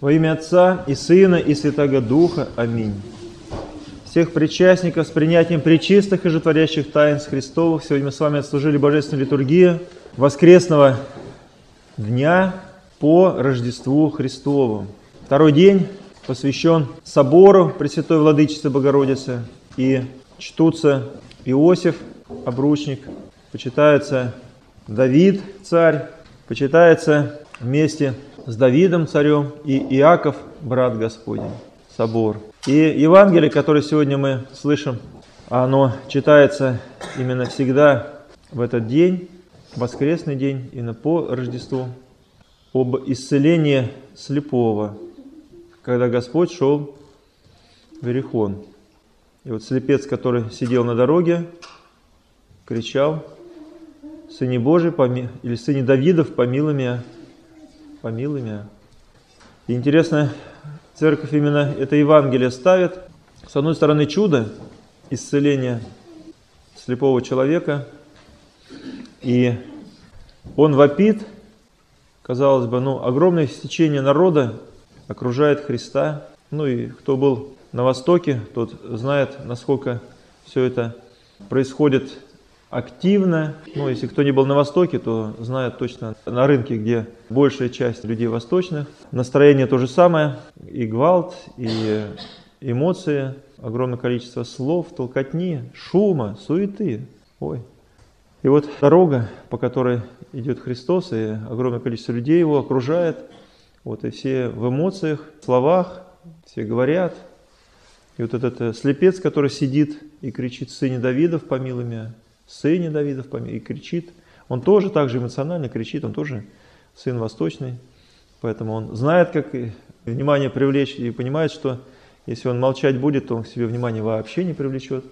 Во имя Отца и Сына и Святого Духа. Аминь. Всех причастников с принятием причистых и животворящих тайн Христовых. Сегодня мы с вами отслужили Божественную литургию воскресного дня по Рождеству Христову. Второй день посвящен собору Пресвятой Владычицы Богородицы. И чтутся Иосиф, обручник, почитается Давид, царь, почитается вместе с Давидом царем и Иаков, брат Господень, собор. И Евангелие, которое сегодня мы слышим, оно читается именно всегда в этот день, воскресный день, именно по Рождеству, об исцелении слепого, когда Господь шел в Иерихон. И вот слепец, который сидел на дороге, кричал, «Сыне Божий, поми... или Сыне Давидов, помилуй меня, помилуй меня». И интересно, церковь именно это Евангелие ставит. С одной стороны, чудо, исцеления слепого человека, и он вопит, казалось бы, ну, огромное стечение народа окружает Христа. Ну и кто был на Востоке, тот знает, насколько все это происходит активно. Ну, если кто не был на Востоке, то знает точно на рынке, где большая часть людей восточных. Настроение то же самое, и гвалт, и эмоции, огромное количество слов, толкотни, шума, суеты. Ой. И вот дорога, по которой идет Христос, и огромное количество людей его окружает, вот и все в эмоциях, в словах, все говорят. И вот этот э, слепец, который сидит и кричит «Сыне Давидов, помилуй меня», сыне Давидов и кричит. Он тоже так же эмоционально кричит, он тоже сын восточный. Поэтому он знает, как внимание привлечь и понимает, что если он молчать будет, то он к себе внимание вообще не привлечет.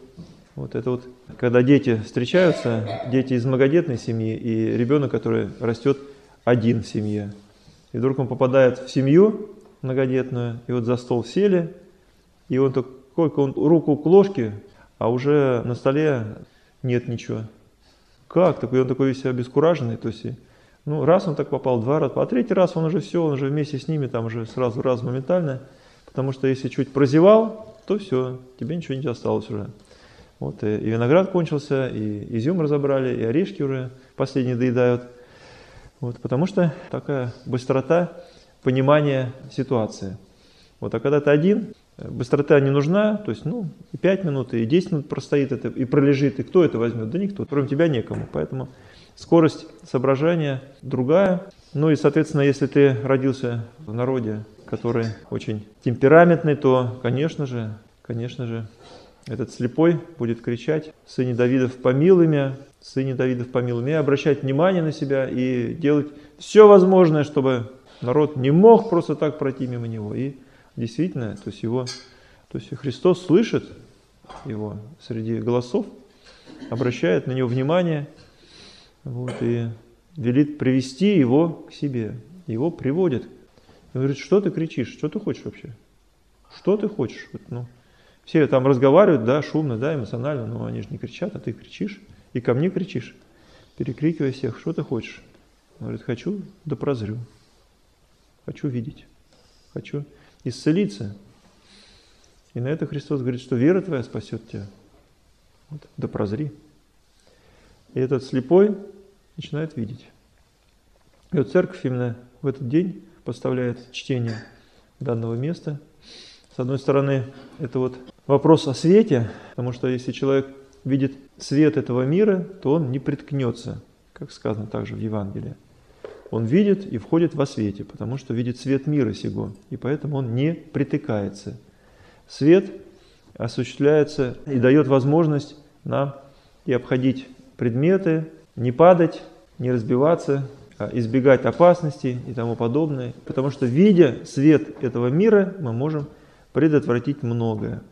Вот это вот, когда дети встречаются, дети из многодетной семьи и ребенок, который растет один в семье. И вдруг он попадает в семью многодетную, и вот за стол сели, и он только он руку к ложке, а уже на столе нет ничего. Как? Такой, он такой весь обескураженный. То есть, ну, раз он так попал, два раза, а третий раз он уже все, он уже вместе с ними, там уже сразу раз моментально. Потому что если чуть прозевал, то все, тебе ничего не осталось уже. Вот, и, и виноград кончился, и изюм разобрали, и орешки уже последние доедают. Вот, потому что такая быстрота понимания ситуации. Вот, а когда ты один, Быстрота не нужна, то есть, ну, и 5 минут, и 10 минут простоит это, и пролежит, и кто это возьмет? Да никто, кроме тебя некому. Поэтому скорость соображения другая. Ну и, соответственно, если ты родился в народе, который очень темпераментный, то, конечно же, конечно же, этот слепой будет кричать «Сыне Давидов, помилуй меня, сыне Давидов, помилуй меня», обращать внимание на себя и делать все возможное, чтобы народ не мог просто так пройти мимо него. И действительно, то есть его, то есть Христос слышит его среди голосов, обращает на него внимание, вот, и велит привести его к себе. Его приводит. И говорит, что ты кричишь, что ты хочешь вообще? Что ты хочешь? Вот, ну, все там разговаривают, да, шумно, да, эмоционально, но они же не кричат, а ты кричишь. И ко мне кричишь, перекрикивая всех, что ты хочешь? Говорит, хочу, да прозрю. Хочу видеть. Хочу исцелиться. И на это Христос говорит, что вера твоя спасет тебя. Вот, да прозри. И этот слепой начинает видеть. И вот церковь именно в этот день поставляет чтение данного места. С одной стороны, это вот вопрос о свете, потому что если человек видит свет этого мира, то он не приткнется, как сказано также в Евангелии он видит и входит во свете, потому что видит свет мира сего, и поэтому он не притыкается. Свет осуществляется и дает возможность нам и обходить предметы, не падать, не разбиваться, а избегать опасностей и тому подобное. Потому что, видя свет этого мира, мы можем предотвратить многое.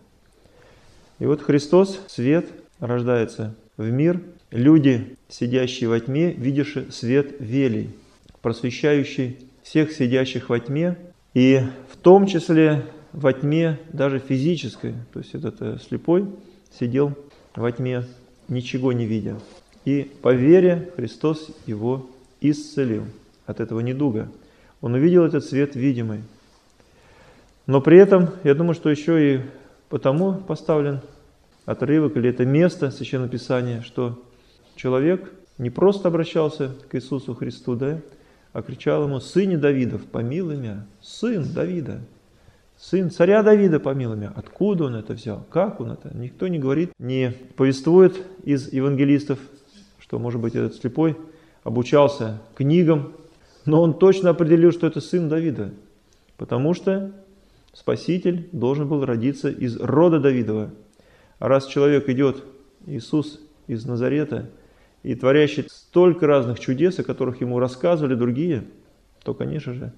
И вот Христос, свет, рождается в мир. Люди, сидящие во тьме, видящие свет велий просвещающий всех сидящих во тьме, и в том числе во тьме даже физической. То есть этот э, слепой сидел во тьме, ничего не видя. И по вере Христос его исцелил от этого недуга. Он увидел этот свет видимый. Но при этом, я думаю, что еще и потому поставлен отрывок или это место Священного Писания, что человек не просто обращался к Иисусу Христу, да, а кричал ему, «Сыне Давидов, помилуй меня, сын Давида, сын царя Давида, помилуй меня». Откуда он это взял? Как он это? Никто не говорит, не повествует из евангелистов, что, может быть, этот слепой обучался книгам, но он точно определил, что это сын Давида, потому что Спаситель должен был родиться из рода Давидова. А раз человек идет, Иисус из Назарета, и творящий столько разных чудес, о которых ему рассказывали другие, то, конечно же,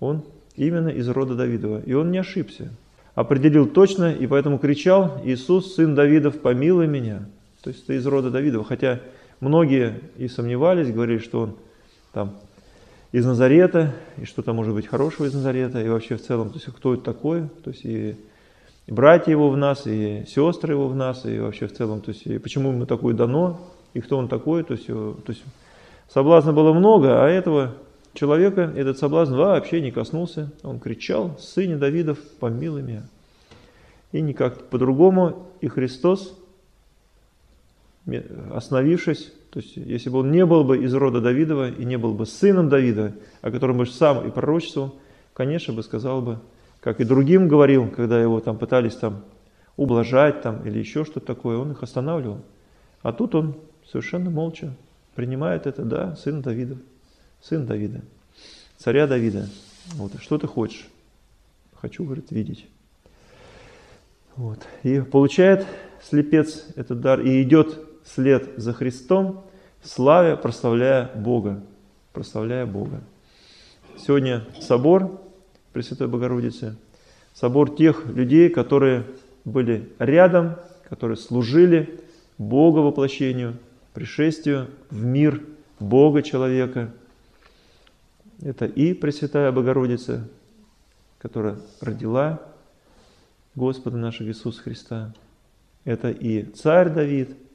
он именно из рода Давидова. И он не ошибся. Определил точно, и поэтому кричал, Иисус, сын Давидов, помилуй меня. То есть ты из рода Давидова. Хотя многие и сомневались, говорили, что он там из Назарета, и что-то может быть хорошего из Назарета, и вообще в целом, то есть кто это такой, то есть и, и братья его в нас, и сестры его в нас, и вообще в целом, то есть и почему ему такое дано, и кто он такой, то есть, то есть соблазна было много, а этого человека этот соблазн вообще не коснулся, он кричал, сыне Давидов, помилуй меня. И никак по-другому, и Христос, остановившись, то есть, если бы он не был бы из рода Давидова и не был бы сыном Давида, о котором бы сам и пророчествовал, конечно бы сказал бы, как и другим говорил, когда его там пытались там ублажать там или еще что-то такое, он их останавливал. А тут он совершенно молча принимает это, да, сын Давида, сын Давида, царя Давида. Вот, что ты хочешь? Хочу, говорит, видеть. Вот. И получает слепец этот дар и идет след за Христом, славя, прославляя Бога. Прославляя Бога. Сегодня собор Пресвятой Богородицы, собор тех людей, которые были рядом, которые служили Бога воплощению, пришествию в мир Бога человека. Это и Пресвятая Богородица, которая родила Господа нашего Иисуса Христа. Это и царь Давид –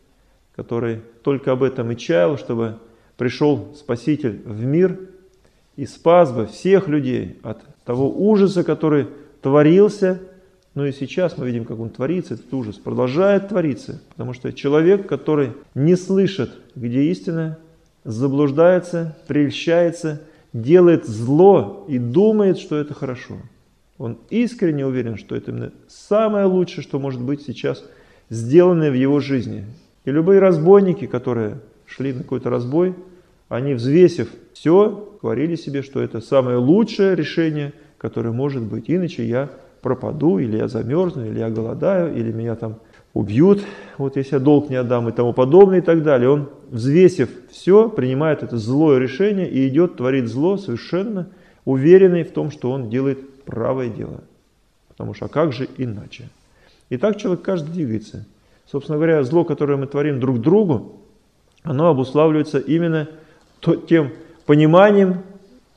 который только об этом и чаял, чтобы пришел Спаситель в мир и спас бы всех людей от того ужаса, который творился. Но и сейчас мы видим, как он творится, этот ужас продолжает твориться, потому что человек, который не слышит, где истина, заблуждается, прельщается, делает зло и думает, что это хорошо. Он искренне уверен, что это именно самое лучшее, что может быть сейчас сделанное в его жизни. И любые разбойники, которые шли на какой-то разбой, они, взвесив все, говорили себе, что это самое лучшее решение, которое может быть. Иначе я пропаду, или я замерзну, или я голодаю, или меня там убьют, вот если я долг не отдам и тому подобное и так далее. Он, взвесив все, принимает это злое решение и идет творить зло совершенно уверенный в том, что он делает правое дело. Потому что а как же иначе? И так человек каждый двигается. Собственно говоря, зло, которое мы творим друг другу, оно обуславливается именно тем пониманием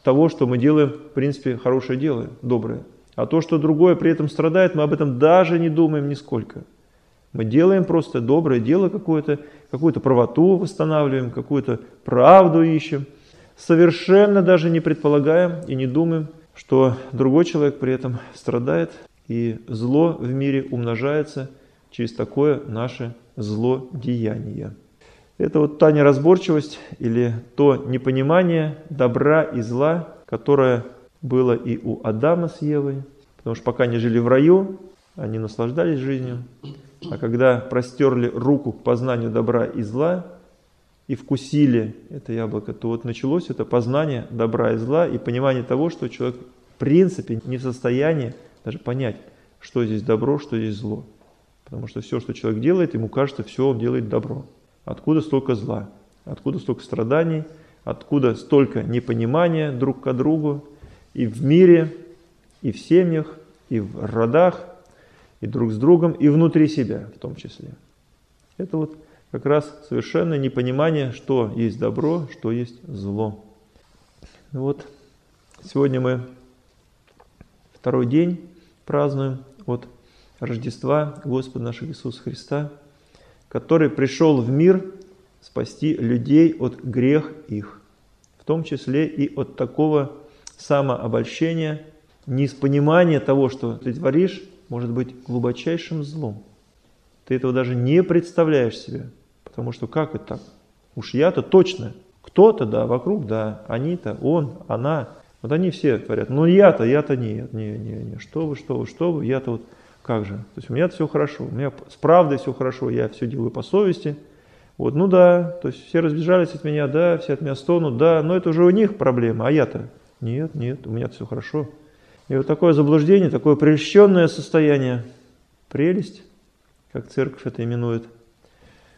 того, что мы делаем, в принципе, хорошее дело, доброе. А то, что другое при этом страдает, мы об этом даже не думаем нисколько. Мы делаем просто доброе дело какое-то, какую-то правоту восстанавливаем, какую-то правду ищем. Совершенно даже не предполагаем и не думаем, что другой человек при этом страдает, и зло в мире умножается – через такое наше злодеяние. Это вот та неразборчивость или то непонимание добра и зла, которое было и у Адама с Евой, потому что пока они жили в раю, они наслаждались жизнью, а когда простерли руку к познанию добра и зла и вкусили это яблоко, то вот началось это познание добра и зла и понимание того, что человек в принципе не в состоянии даже понять, что здесь добро, что здесь зло. Потому что все, что человек делает, ему кажется, все он делает добро. Откуда столько зла? Откуда столько страданий? Откуда столько непонимания друг к другу и в мире, и в семьях, и в родах, и друг с другом, и внутри себя в том числе. Это вот как раз совершенно непонимание, что есть добро, что есть зло. Вот сегодня мы второй день празднуем от Рождества Господа нашего Иисуса Христа, который пришел в мир спасти людей от грех их, в том числе и от такого самообольщения не из понимания того, что ты творишь, может быть глубочайшим злом. Ты этого даже не представляешь себе. Потому что как это так? Уж я-то точно. Кто-то, да, вокруг, да. Они-то, он, она. Вот они все творят. Но я-то, я-то нет, не, не, не. Что вы, что вы, что вы, я-то вот как же? То есть у меня все хорошо, у меня с правдой все хорошо, я все делаю по совести. Вот, ну да, то есть все разбежались от меня, да, все от меня стонут, да, но это уже у них проблема, а я-то нет, нет, у меня все хорошо. И вот такое заблуждение, такое прельщенное состояние, прелесть, как церковь это именует,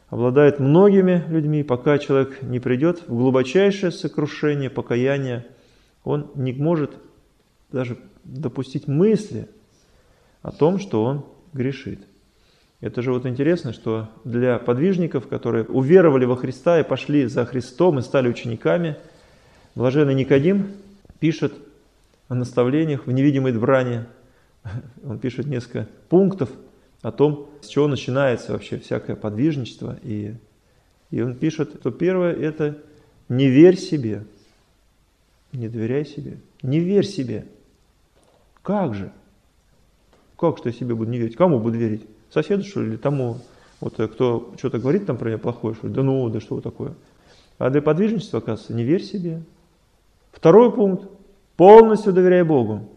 обладает многими людьми, пока человек не придет в глубочайшее сокрушение, покаяние, он не может даже допустить мысли о том, что он грешит. Это же вот интересно, что для подвижников, которые уверовали во Христа и пошли за Христом и стали учениками, блаженный Никодим пишет о наставлениях в невидимой брани. Он пишет несколько пунктов о том, с чего начинается вообще всякое подвижничество. И, и он пишет, что первое – это «не верь себе». Не доверяй себе. Не верь себе. Как же? Как что я себе буду не верить? Кому буду верить? Соседу, что ли, или тому, вот, э, кто что-то говорит там про меня плохое, что ли? Да ну, да что такое? А для подвижничества, оказывается, не верь себе. Второй пункт. Полностью доверяй Богу.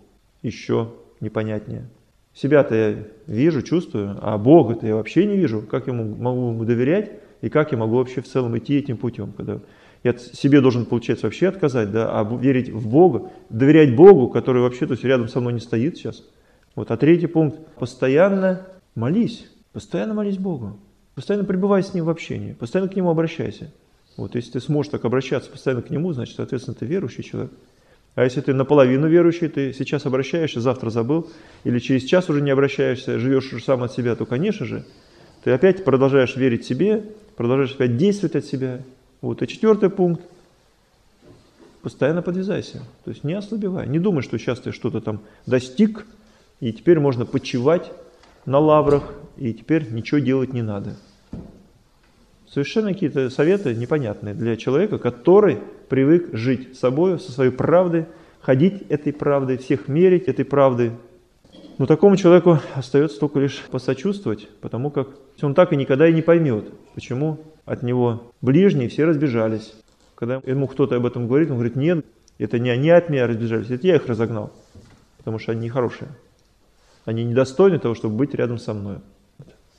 Еще непонятнее. Себя-то я вижу, чувствую, а Бога-то я вообще не вижу. Как я могу ему доверять и как я могу вообще в целом идти этим путем, когда я себе должен, получается, вообще отказать, да, а верить в Бога, доверять Богу, который вообще то есть, рядом со мной не стоит сейчас – вот. А третий пункт. Постоянно молись. Постоянно молись Богу. Постоянно пребывай с Ним в общении. Постоянно к Нему обращайся. Вот, если ты сможешь так обращаться постоянно к Нему, значит, соответственно, ты верующий человек. А если ты наполовину верующий, ты сейчас обращаешься, завтра забыл, или через час уже не обращаешься, живешь уже сам от себя, то, конечно же, ты опять продолжаешь верить себе, продолжаешь опять действовать от себя. Вот. И четвертый пункт. Постоянно подвязайся. То есть не ослабевай. Не думай, что сейчас ты что-то там достиг, и теперь можно почивать на лаврах, и теперь ничего делать не надо. Совершенно какие-то советы непонятные для человека, который привык жить собой, со своей правдой, ходить этой правдой, всех мерить этой правдой. Но такому человеку остается только лишь посочувствовать, потому как он так и никогда и не поймет, почему от него ближние все разбежались. Когда ему кто-то об этом говорит, он говорит, нет, это не они от меня разбежались, это я их разогнал, потому что они нехорошие. Они недостойны того, чтобы быть рядом со мной.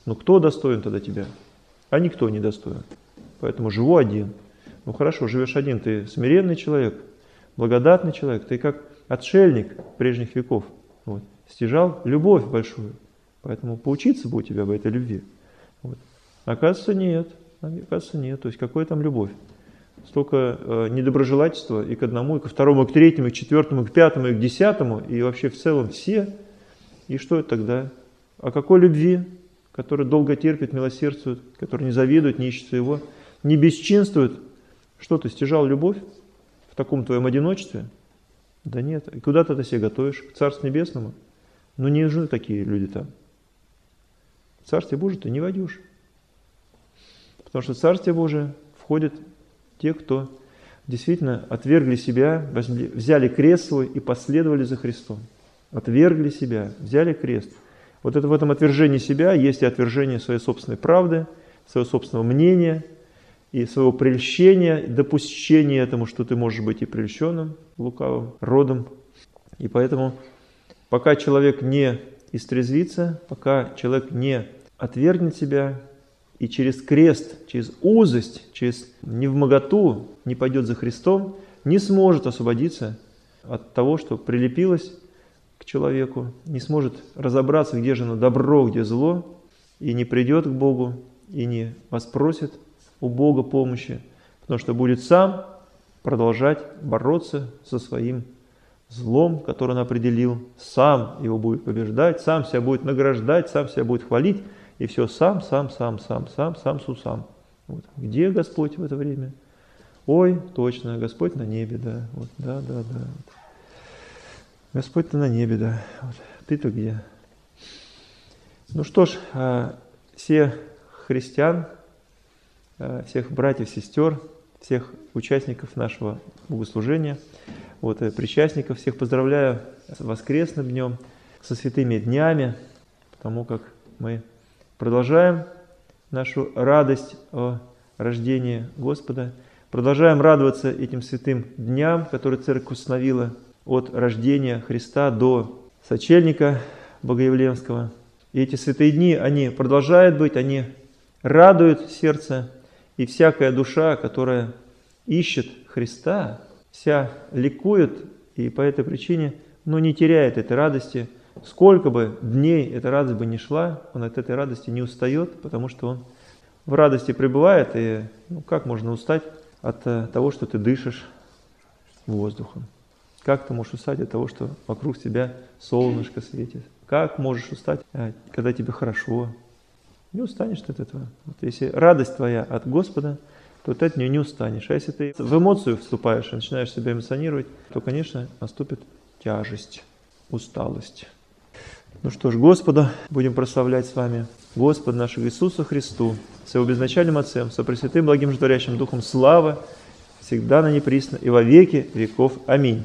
Ну кто достоин тогда тебя? А никто не достоин. Поэтому живу один. Ну хорошо, живешь один, ты смиренный человек, благодатный человек, ты как отшельник прежних веков. Вот. Стяжал любовь большую. Поэтому поучиться бы у тебя в этой любви. Вот. Оказывается, нет. Оказывается, нет. То есть, какая там любовь? Столько э, недоброжелательства и к одному, и ко второму, и к третьему, и к четвертому, и к пятому, и к десятому, и вообще в целом все и что это тогда? О какой любви, которая долго терпит, милосердствует, которая не завидует, не ищет своего, не бесчинствует? Что ты стяжал любовь в таком твоем одиночестве? Да нет. И куда ты это себе готовишь? К Царству Небесному? Ну не нужны такие люди там. В Царствие Божие ты не войдешь. Потому что в Царствие Божие входят те, кто действительно отвергли себя, взяли крест свой и последовали за Христом отвергли себя, взяли крест. Вот это в этом отвержении себя есть и отвержение своей собственной правды, своего собственного мнения и своего прельщения, допущения этому, что ты можешь быть и прельщенным, лукавым, родом. И поэтому, пока человек не истрезвится, пока человек не отвергнет себя и через крест, через узость, через невмоготу не пойдет за Христом, не сможет освободиться от того, что прилепилось к человеку, не сможет разобраться, где же оно добро, где зло, и не придет к Богу, и не воспросит у Бога помощи, потому что будет сам продолжать бороться со своим злом, который он определил, сам его будет побеждать, сам себя будет награждать, сам себя будет хвалить, и все сам, сам, сам, сам, сам, сам, су, сам. Вот. Где Господь в это время? Ой, точно, Господь на небе, да, вот, да, да, да. Господь ты на небе, да. Вот. Ты-то где? Ну что ж, а, все христиан, а, всех братьев, сестер, всех участников нашего богослужения Вот, и причастников всех поздравляю с воскресным днем, со святыми днями, потому как мы продолжаем нашу радость о рождении Господа, продолжаем радоваться этим святым дням, которые Церковь установила от рождения Христа до сочельника Богоявленского. И эти святые дни, они продолжают быть, они радуют сердце, и всякая душа, которая ищет Христа, вся ликует, и по этой причине, но не теряет этой радости. Сколько бы дней эта радость бы не шла, он от этой радости не устает, потому что он в радости пребывает, и ну, как можно устать от э, того, что ты дышишь воздухом? Как ты можешь устать от того, что вокруг тебя солнышко светит? Как можешь устать, э, когда тебе хорошо? Не устанешь ты от этого. Вот если радость твоя от Господа, то ты от нее не устанешь. А если ты в эмоцию вступаешь и начинаешь себя эмоционировать, то, конечно, наступит тяжесть, усталость. Ну что ж, Господа будем прославлять с вами, Господа нашего Иисуса Христу, с Его безначальным Отцем, со Пресвятым Благим Животворящим Духом славы, всегда на неприсно и во веки веков. Аминь.